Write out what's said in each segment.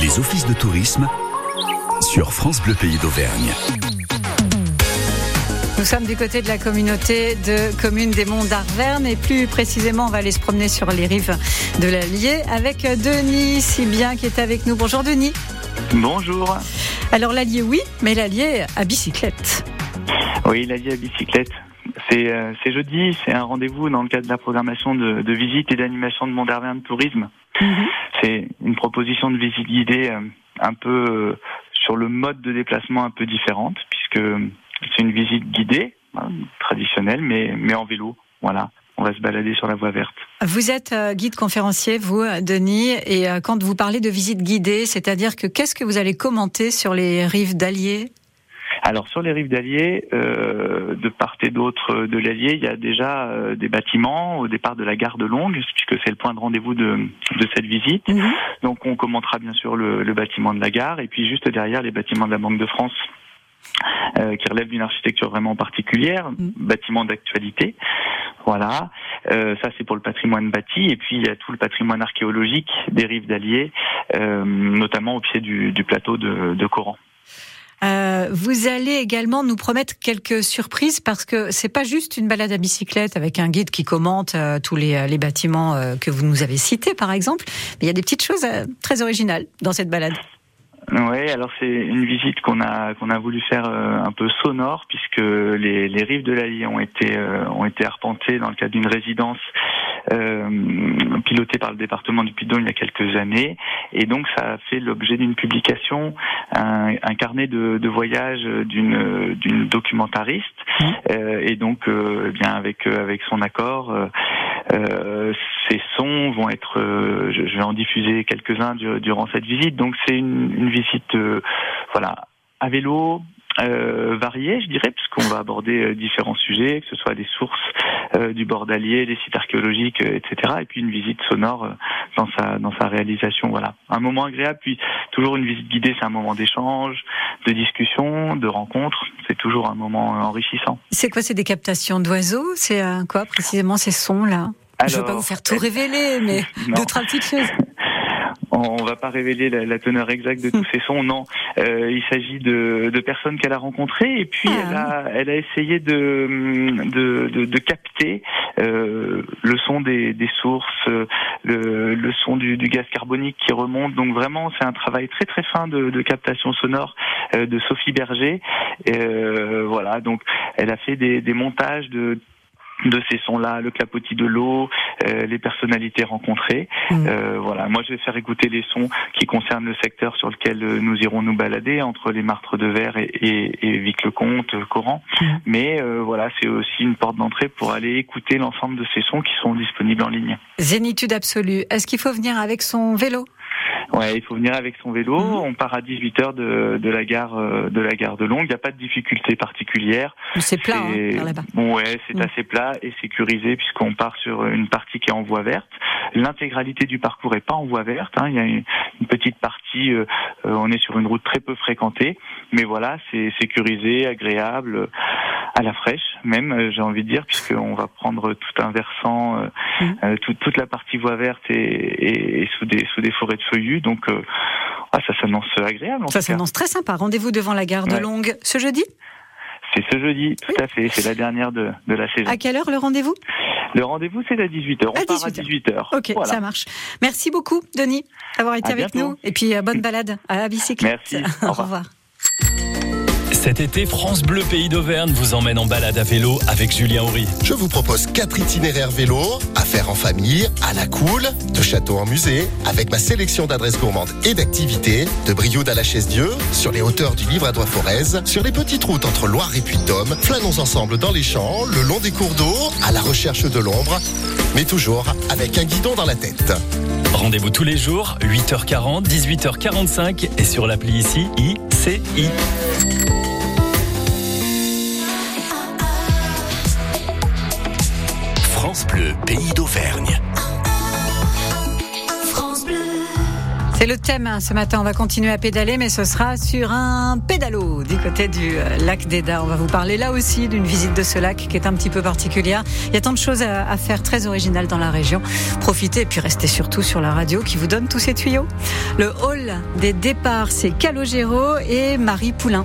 Les offices de tourisme sur France Bleu Pays d'Auvergne. Nous sommes du côté de la communauté de communes des Monts d'Arverne et plus précisément, on va aller se promener sur les rives de l'Allier avec Denis Sibien qui est avec nous. Bonjour Denis. Bonjour. Alors l'Allier, oui, mais l'Allier à bicyclette. Oui, l'Allier à bicyclette. C'est jeudi, c'est un rendez-vous dans le cadre de la programmation de, de visite et d'animation de Mont d'Arverne Tourisme. Mhm. C'est une proposition de visite guidée euh, un peu euh, sur le mode de déplacement un peu différente, puisque c'est une visite guidée, hein, traditionnelle, mais, mais en vélo. Voilà. On va se balader sur la voie verte. Vous êtes euh, guide conférencier, vous, Denis, et quand vous parlez de visite guidée, c'est-à-dire que qu'est-ce que vous allez commenter sur les rives d'Allier? Alors sur les rives d'Allier, euh, de part et d'autre de l'Allier, il y a déjà euh, des bâtiments au départ de la gare de Longue, puisque c'est le point de rendez-vous de, de cette visite. Mhm. Donc on commentera bien sûr le, le, bâtiment de la gare et puis juste derrière les bâtiments de la Banque de France. Euh, qui relèvent d'une architecture vraiment particulière, mhm. bâtiment d'actualité. Voilà, euh, ça c'est pour le patrimoine bâti, et puis il y a tout le patrimoine archéologique des rives d'Allier, euh, notamment au pied du, du plateau de, de Coran. Euh, vous allez également nous promettre quelques surprises parce que c'est pas juste une balade à bicyclette avec un guide qui commente euh, tous les, les bâtiments euh, que vous nous avez cités par exemple, mais il y a des petites choses très originales dans cette balade. Oui, alors c'est une visite qu'on a qu'on a voulu faire un peu sonore puisque les, rives de l'Allier ont été ont été arpentées dans le cadre d'une résidence euh, piloté par le département du Puy-de-Dôme il y a quelques années. Et donc ça a fait l'objet d'une publication, un, un, carnet de, de voyage d'une d'une documentariste. Mmh. Euh, et donc, euh, eh bien avec avec son accord, euh, ces sons vont être, je, je, vais en diffuser quelques-uns durant cette visite. Donc c'est une, une visite, voilà, à vélo, euh, variés, je dirais, puisqu'on va aborder euh, différents sujets, que ce soit des sources euh, du bord d'Allier, des sites archéologiques, euh, etc. Et puis une visite sonore dans sa dans sa réalisation. Voilà, un moment agréable. Puis toujours une visite guidée, c'est un moment d'échange, de discussion, de rencontre. C'est toujours un moment enrichissant. C'est quoi C'est des captations d'oiseaux? C'est quoi précisément ces sons là Je ne veux pas vous faire tout révéler, mais deux trois petites choses on va pas révéler la, teneur exacte de tous ces sons. Non, euh, il s'agit de, personnes qu'elle a rencontrées et puis ah. elle, a, essayé de, de, capter euh, le son des, sources, le, son du, gaz carbonique qui remonte. Donc vraiment, c'est un travail très très fin de, captation sonore euh, de Sophie Berger. voilà, donc elle a fait des, des montages de de ces sons-là, le clapotis de l'eau, euh, les personnalités rencontrées. Mm. Euh, voilà, moi je vais faire écouter les sons qui concernent le secteur sur lequel euh, nous irons nous balader entre les Martres de Verre et, et, et Vic-le-Comte, Coran. Mm. Mais voilà, c'est aussi une porte d'entrée pour aller écouter l'ensemble de ces sons qui sont disponibles en ligne. Zénitude absolue. Est-ce qu'il faut venir avec son vélo? Ouais, il faut venir avec son vélo. Mhm. On part à 18 h de, de la gare euh, de la gare de Longue. Il n'y a pas de difficulté particulière. C'est plat hein, là-bas. Bon, ouais, c'est mhm. assez plat et sécurisé puisqu'on part sur une partie qui est en voie verte. L'intégralité du parcours est pas en voie verte. Hein. Il y a une, petite partie. Euh, euh, on est sur une route très peu fréquentée, mais voilà, c'est sécurisé, agréable, à la fraîche même. J'ai envie de dire puisqu'on va prendre tout un versant, mhm. toute la partie voie verte et, et sous des sous des forêts de feuillus donc, euh, ah, ça s'annonce agréable. ça s'annonce très sympa. Rendez-vous devant la gare de Longue ce jeudi? C'est ce jeudi, tout à fait. C'est la dernière de, la saison. À quelle heure le rendez-vous? Le rendez-vous, c'est à 18h. On à part 18 à 18h. Ok, ça marche. Merci beaucoup, Denis, d'avoir été avec nous. Et puis, euh, bonne balade à la bicyclette. Merci. Au revoir. Cet été, France Bleu Pays d'Auvergne vous emmène en balade à vélo avec Julien Horry. Je vous propose quatre itinéraires vélo à faire en famille, à la cool, de château en musée, avec ma sélection d'adresses gourmandes et d'activités, de Brioude à la Chaise-Dieu, sur les hauteurs du Livre à Forez, sur les petites routes entre Loire et Puy-de-Dôme, flânons ensemble dans les champs, le long des cours d'eau, à la recherche de l'ombre, mais toujours avec un guidon dans la tête. Rendez-vous tous les jours, 8h40, 18h45 et sur l'appli ici, ICI. Pays d'Auvergne. C'est le thème hein, ce matin. On va continuer à pédaler, mais ce sera sur un pédalo du côté du euh, lac d'Eda. On va vous parler là aussi d'une visite de ce lac qui est un petit peu particulière. Il y a tant de choses à, faire très originales dans la région. Profitez et puis restez surtout sur la radio qui vous donne tous ces tuyaux. Le hall des départs, c'est Calogero et Marie Poulain.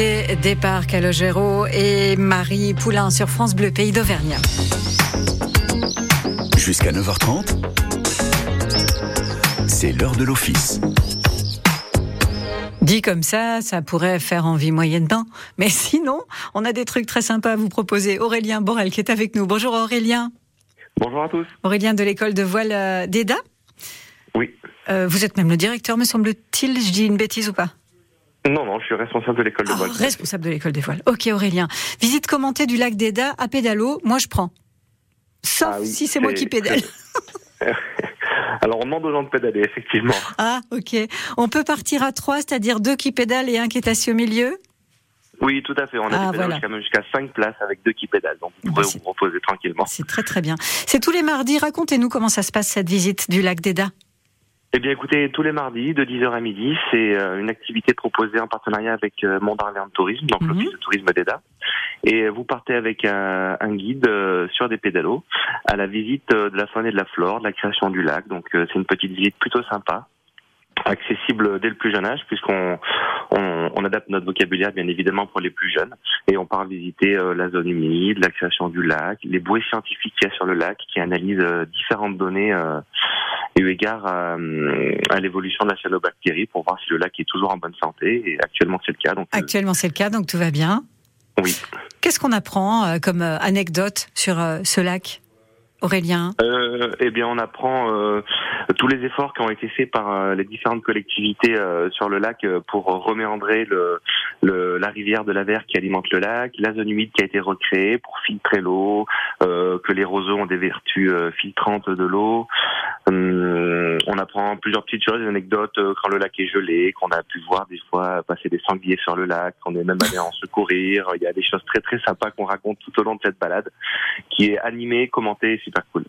Hall des départs Calogero et Marie Poulain sur France Bleu, pays d'Auvergne. Jusqu'à 9h30, c'est l'heure de l'office. Dit comme ça, ça pourrait faire envie moyenne bain. Mais sinon, on a des trucs très sympas à vous proposer. Aurélien Borel qui est avec nous. Bonjour Aurélien. Bonjour à tous. Aurélien de l'école de voile euh, d'EDA. Oui. Euh, vous êtes même le directeur, me semble-t-il. Je dis une bêtise ou pas? Non, non, je suis responsable de l'école de voile. Ah, responsable de l'école des voiles. Ok, Aurélien. Visite commentée du lac d'Eda à pédalo, moi je prends. Sauf ah si c'est moi qui pédale. Alors on demande aux gens de pédaler, effectivement. Ah, ok. On peut partir à trois, c'est-à-dire deux qui pédalent et un qui est assis au milieu oui, tout à fait. On a ah, des jusqu'à 5 places avec deux qui pédalent. Donc vous pourrez vous reposer tranquillement. C'est très très bien. C'est tous les mardis. Racontez-nous comment ça se passe cette visite du lac d'Eda. Eh bien, écoutez, tous les mardis, de 10h à midi, c'est euh, une activité proposée en partenariat avec euh, de Tourisme, donc l'Office mhm. de tourisme d'EDA. Et vous partez avec un, guide euh, sur des pédalos à la visite euh, de la faune et de la flore, de la création du lac. Donc, c'est une petite visite plutôt sympa accessible dès le plus jeune âge puisqu'on on, on, adapte notre vocabulaire bien évidemment pour les plus jeunes. Et on part visiter euh, la zone humide, la création du lac, les bouées scientifiques qu'il y a sur le lac qui analysent euh, différentes données euh, eu égard à, à l'évolution de la cyanobactérie pour voir si le lac est toujours en bonne santé. Et actuellement c'est le cas donc actuellement c'est le cas donc tout va bien. Oui. Qu'est-ce qu'on apprend comme anecdote sur ce lac? Aurélien euh, Eh bien, on apprend euh, tous les efforts qui ont été faits par euh, les différentes collectivités sur le lac pour reméandrer la rivière de la Verre qui alimente le lac, la zone humide qui a été recréée pour filtrer l'eau, que les roseaux ont des vertus filtrantes de l'eau. Hum, on apprend plusieurs petites choses, des anecdotes quand le lac est gelé, qu'on a pu voir des fois passer des sangliers sur le lac, qu'on est même allé en secourir. Il y a des choses très très sympas qu'on raconte tout au long de cette balade, qui est animée, commentée super cool.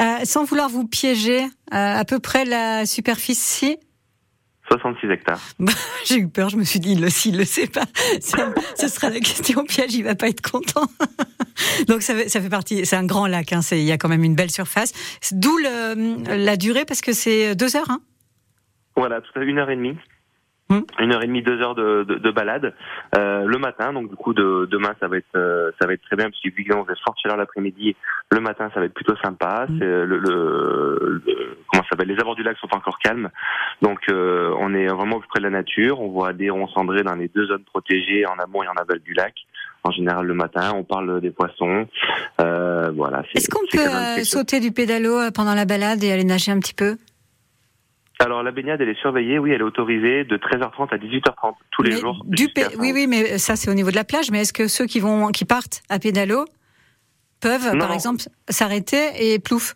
Euh, sans vouloir vous piéger, euh, à peu près la superficie? 66 hectares. J'ai eu peur, je me suis dit, le, s'il le sait pas, ce sera la question piège, il va pas être content. Donc ça fait, ça fait partie, c'est un grand lac, hein, il y a quand même une belle surface. D'où la durée, parce que c'est deux heures. Hein? Voilà, tout à une heure et demie. Hmm. Une heure et demie, deux heures de, de, de balade euh, le matin. Donc du coup, de, demain, ça va être euh, ça va être très bien parce qu'il on va forte chaleur l'après-midi. Le matin, ça va être plutôt sympa. Hmm. C'est le, le, comment ça s'appelle? Les abords du lac sont encore calmes, donc euh, on est vraiment près de la nature. On voit des ronds cendrés dans les deux zones protégées en amont et en aval du lac. En général, le matin, on parle des poissons. Euh, voilà. Est-ce qu'on peut sauter du pédalo pendant la balade et aller nager un petit peu? Alors la baignade, elle est surveillée, oui, elle est autorisée de 13h30 à 18h30 tous les jours. Du oui, oui, mais ça c'est au niveau de la plage. Mais est-ce que ceux qui vont, qui partent à pédalo peuvent, par exemple, s'arrêter et plouf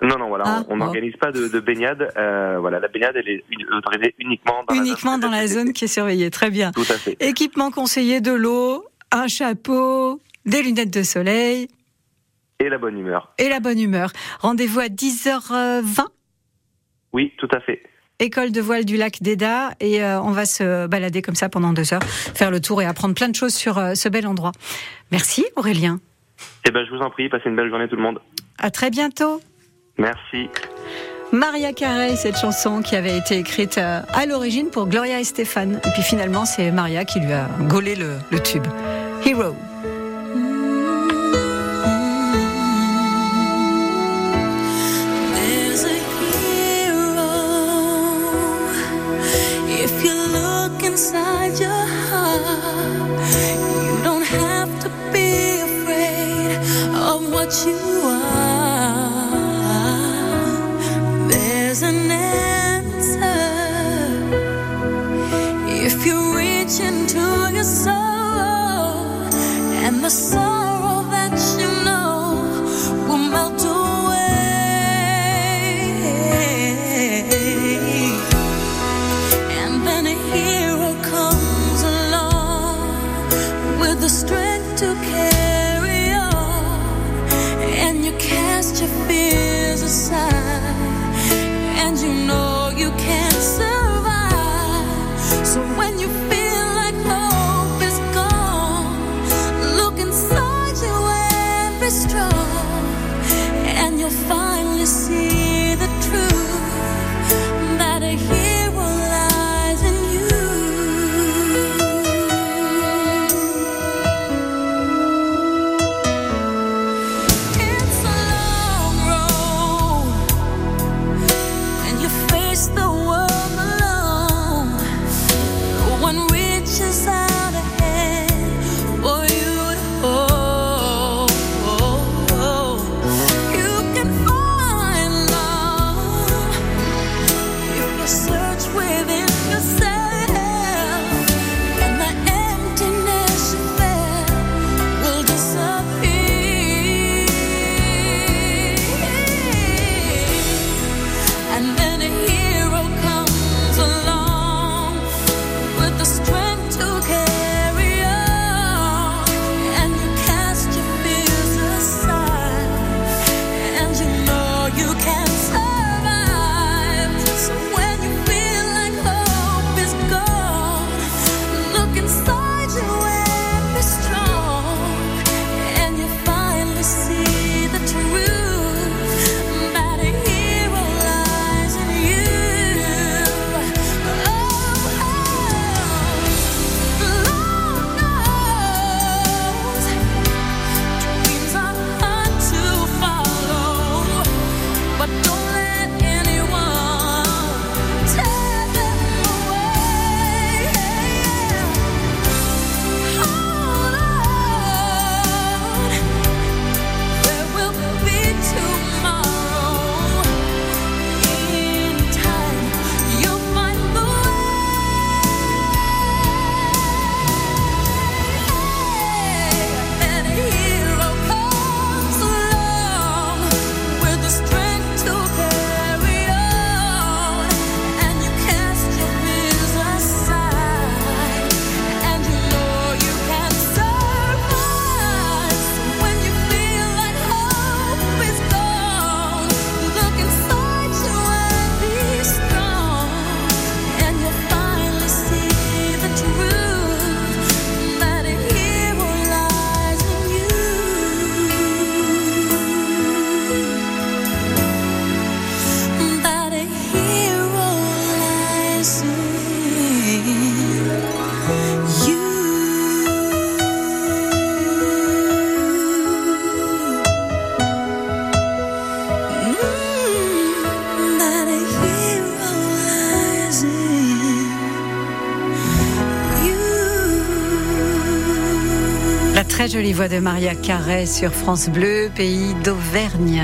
non, non, voilà, ah, on n'organise pas de, de baignade. Euh, voilà, la baignade, elle est autorisée uniquement dans uniquement la zone, dans la zone qui est surveillée. Très bien. Tout à fait. Équipement conseillé de l'eau, un chapeau, des lunettes de soleil. Et la bonne humeur. Et la bonne humeur. Rendez-vous à 10h20 oui, tout à fait. École de voile du lac d'Eda et euh, on va se balader comme ça pendant deux heures, faire le tour et apprendre plein de choses sur euh, ce bel endroit. Merci Aurélien. Eh ben, je vous en prie, passez une belle journée tout le monde. À très bientôt. Merci. Maria Carey, cette chanson qui avait été écrite euh, à l'origine pour Gloria et Stéphane. Et puis finalement, c'est Maria qui lui a gaulé le, le tube. Hero. Inside your heart. You don't have to be afraid of what you are. There's an answer if you reach into your soul and the soul. Jolie voix de Maria Carré sur France Bleu, pays d'Auvergne.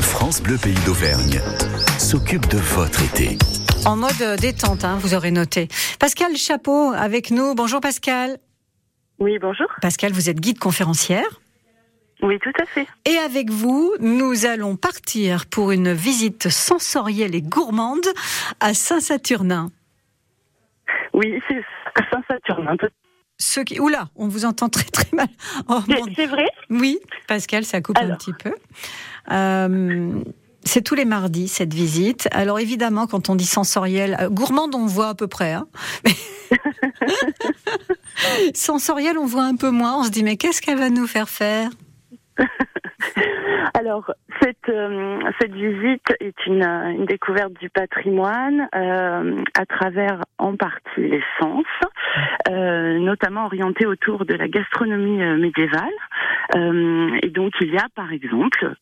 France Bleu Pays d'Auvergne s'occupe de votre été. En mode détente, hein, vous aurez noté. Pascal Chapeau avec nous. Bonjour Pascal. Oui, bonjour. Pascal, vous êtes guide conférencière. Oui, tout à fait. Et avec vous, nous allons partir pour une visite sensorielle et gourmande à Saint-Saturnin. Oui, c'est qui... Oula, on vous entend très très mal. Oh, c'est vrai? Oui, Pascal, ça coupe un petit peu. Euh, c'est tous les mardis cette visite. Alors évidemment, quand on dit sensoriel, euh, gourmande, on voit à peu près. Hein sensoriel, on voit un peu moins. On se dit mais qu'est-ce qu'elle va nous faire faire? Alors, cette, euh, cette visite est une, une, découverte du patrimoine euh, à travers en partie les sens, euh, notamment orientée autour de la gastronomie euh, médiévale. Euh, et donc, il y a par exemple,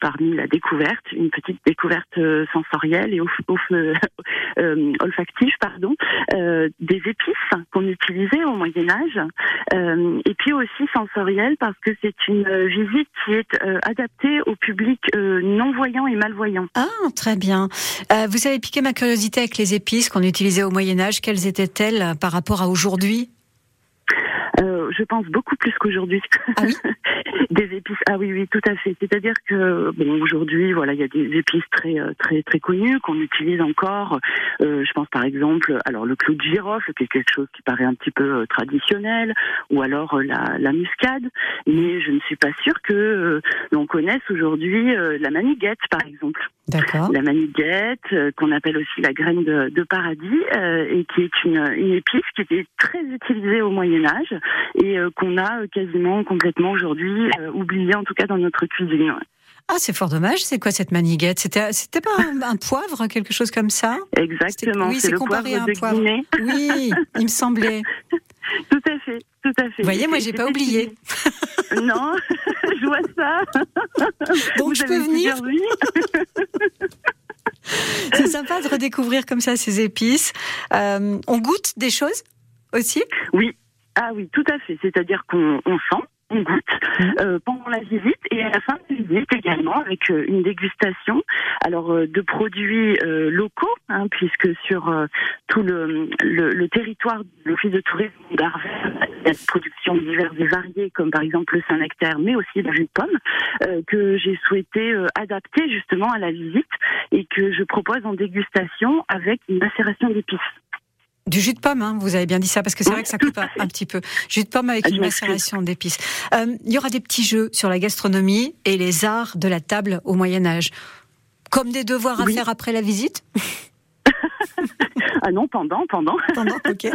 parmi la découverte, une petite découverte sensorielle et olfactive, pardon, des épices qu'on utilisait au Moyen Âge, et puis aussi sensorielle parce que c'est une visite qui est adaptée au public non-voyant et malvoyant. Ah, très bien. vous avez piqué ma curiosité avec les épices qu'on utilisait au Moyen Âge. Quelles étaient-elles par rapport à aujourd'hui? euh, je pense beaucoup plus qu'aujourd'hui. Ah oui des épices. Ah oui, oui, tout à fait. C'est-à-dire que bon, aujourd'hui, voilà, il y a des épices très, euh, très, très connues qu'on utilise encore. Euh, je pense par exemple, alors le clou de girofle, qui est quelque chose qui paraît un petit peu traditionnel, ou alors la, la muscade. Mais je ne suis pas sûre que l'on connaisse aujourd'hui la maniguette, par exemple. D'accord. La maniguette, qu'on appelle aussi la graine de, de paradis, et qui est une, une épice qui était très utilisée au Moyen Âge et euh, qu'on a euh, quasiment complètement aujourd'hui euh, oublié, en tout cas dans notre cuisine. Ah, c'est fort dommage. C'est quoi cette maniguette C'était, c'était pas un, poivre, quelque chose comme ça? Exactement. Oui, c'est, comparé à un poivre. Oui, il me semblait. Tout à fait, tout à fait. Vous voyez, moi, j'ai pas oublié. non, je vois ça. Donc, je peux venir. c'est sympa de redécouvrir comme ça ces épices. on goûte des choses aussi? Oui, ah oui, tout à fait. C'est-à-dire qu'on sent, on goûte mmh. euh, pendant la visite et à la fin de la visite également avec euh, une dégustation alors euh, de produits locaux hein, puisque sur tout le, le, territoire de l'office de tourisme d'Arvers il y a des productions diverses et variées comme par exemple le Saint-Nectaire mais aussi le jus de pomme que j'ai souhaité adapter justement à la visite et que je propose en dégustation avec une macération d'épices. Du jus de pomme, hein, vous avez bien dit ça, parce que c'est vrai que ça coupe un, petit peu. Jus de pomme avec ah, une macération d'épices. Euh, il y aura des petits jeux sur la gastronomie et les arts de la table au Moyen Âge. Comme des devoirs à faire après la visite Ah non, pendant, pendant. Pendant, ok.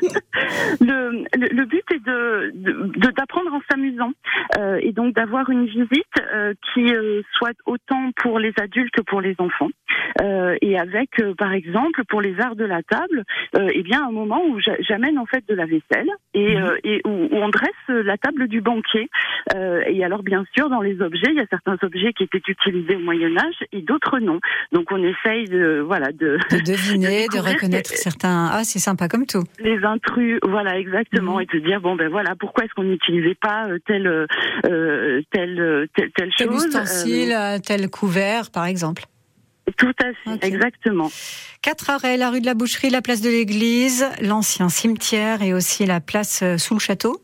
le, le, but est de d'apprendre de, en s'amusant euh, et donc d'avoir une visite euh, qui euh, soit autant pour les adultes que pour les enfants euh, et avec par exemple pour les arts de la table eh bien un moment où j'amène en fait de la vaisselle et, mhm. et où, où, on dresse la table du banquier et alors bien sûr dans les objets il y a certains objets qui étaient utilisés au Moyen Âge et d'autres non donc on essaye de voilà de, de deviner de, reconnaître certains ah c'est sympa comme tout les intrus voilà exactement mhm. et te dire bon ben voilà pourquoi est-ce qu'on n'utilisait pas telle euh, telle, telle, telle chose tel ustensile tel couvert par exemple tout à fait, exactement. Quatre arrêts, la rue de la Boucherie, la place de l'église, l'ancien cimetière et aussi la place sous le château.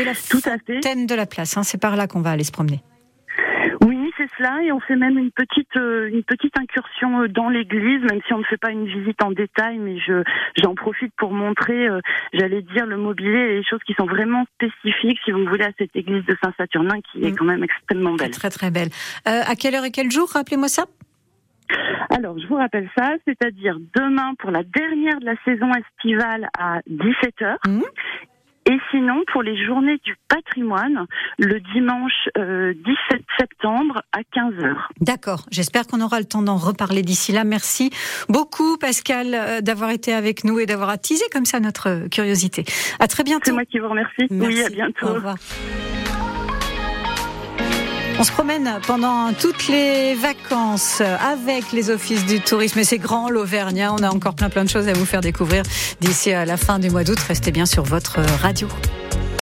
Et la Tout à fait. de la place, hein, c'est par là qu'on va aller se promener cela et on fait même une petite euh, une petite incursion euh, dans l'église, même si on ne fait pas une visite en détail, mais je j'en profite pour montrer, euh, j'allais dire le mobilier et les choses qui sont vraiment spécifiques, si vous voulez, à cette église de Saint-Saturnin qui est mm. quand même extrêmement belle. Très très belle. à quelle heure et quel jour Rappelez-moi ça? Alors, je vous rappelle ça, c'est-à-dire demain pour la dernière de la saison estivale à 17h et sinon, pour les journées du patrimoine, le dimanche 17 euh, septembre à 15h. D'accord. J'espère qu'on aura le temps d'en reparler d'ici là. Merci beaucoup, Pascal, euh, d'avoir été avec nous et d'avoir attisé comme ça notre curiosité. À très bientôt. C'est moi qui vous remercie. Oui, à bientôt. Au revoir. On se promène pendant toutes les vacances avec les offices du tourisme. Et c'est grand l'Auvergnat. On a encore plein plein de choses à vous faire découvrir d'ici à la fin du mois d'août. Restez bien sur votre radio.